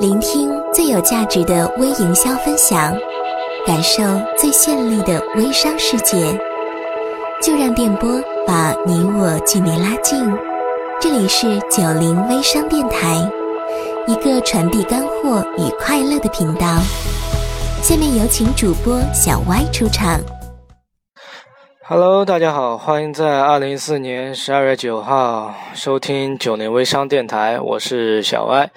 聆听最有价值的微营销分享，感受最绚丽的微商世界，就让电波把你我距离拉近。这里是九零微商电台，一个传递干货与快乐的频道。下面有请主播小歪出场。Hello，大家好，欢迎在二零一四年十二月九号收听九零微商电台，我是小歪。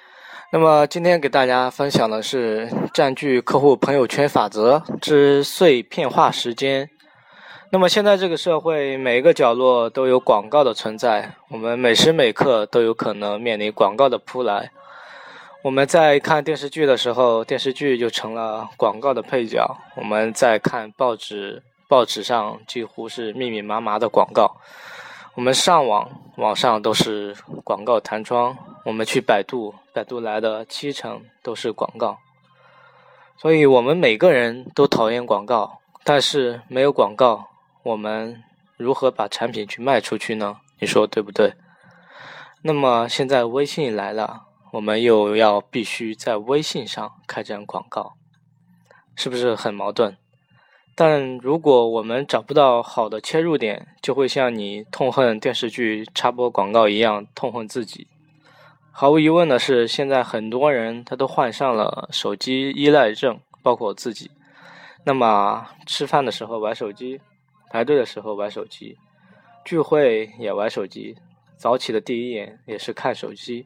那么今天给大家分享的是占据客户朋友圈法则之碎片化时间。那么现在这个社会，每一个角落都有广告的存在，我们每时每刻都有可能面临广告的扑来。我们在看电视剧的时候，电视剧就成了广告的配角；我们在看报纸，报纸上几乎是密密麻麻的广告。我们上网，网上都是广告弹窗；我们去百度，百度来的七成都是广告。所以，我们每个人都讨厌广告，但是没有广告，我们如何把产品去卖出去呢？你说对不对？那么现在微信来了，我们又要必须在微信上开展广告，是不是很矛盾？但如果我们找不到好的切入点，就会像你痛恨电视剧插播广告一样痛恨自己。毫无疑问的是，现在很多人他都患上了手机依赖症，包括我自己。那么吃饭的时候玩手机，排队的时候玩手机，聚会也玩手机，早起的第一眼也是看手机。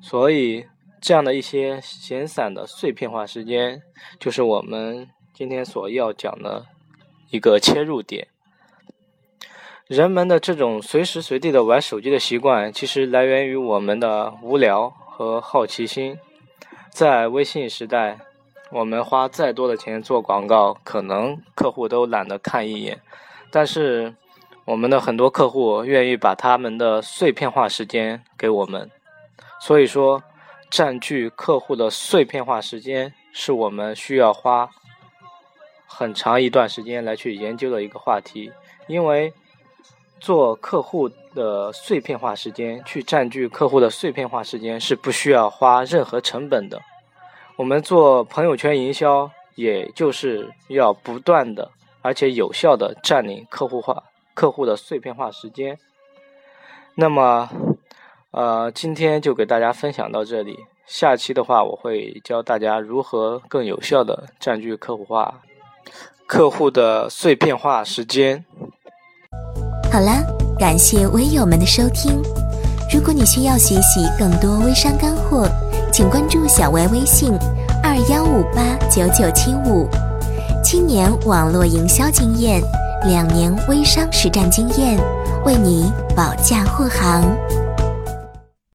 所以，这样的一些闲散的碎片化时间，就是我们。今天所要讲的一个切入点，人们的这种随时随地的玩手机的习惯，其实来源于我们的无聊和好奇心。在微信时代，我们花再多的钱做广告，可能客户都懒得看一眼。但是，我们的很多客户愿意把他们的碎片化时间给我们。所以说，占据客户的碎片化时间，是我们需要花。很长一段时间来去研究的一个话题，因为做客户的碎片化时间，去占据客户的碎片化时间是不需要花任何成本的。我们做朋友圈营销，也就是要不断的而且有效的占领客户化客户的碎片化时间。那么，呃，今天就给大家分享到这里，下期的话我会教大家如何更有效的占据客户化。客户的碎片化时间。好啦，感谢微友们的收听。如果你需要学习更多微商干货，请关注小歪微信二幺五八九九七五。七年网络营销经验，两年微商实战经验，为你保驾护航。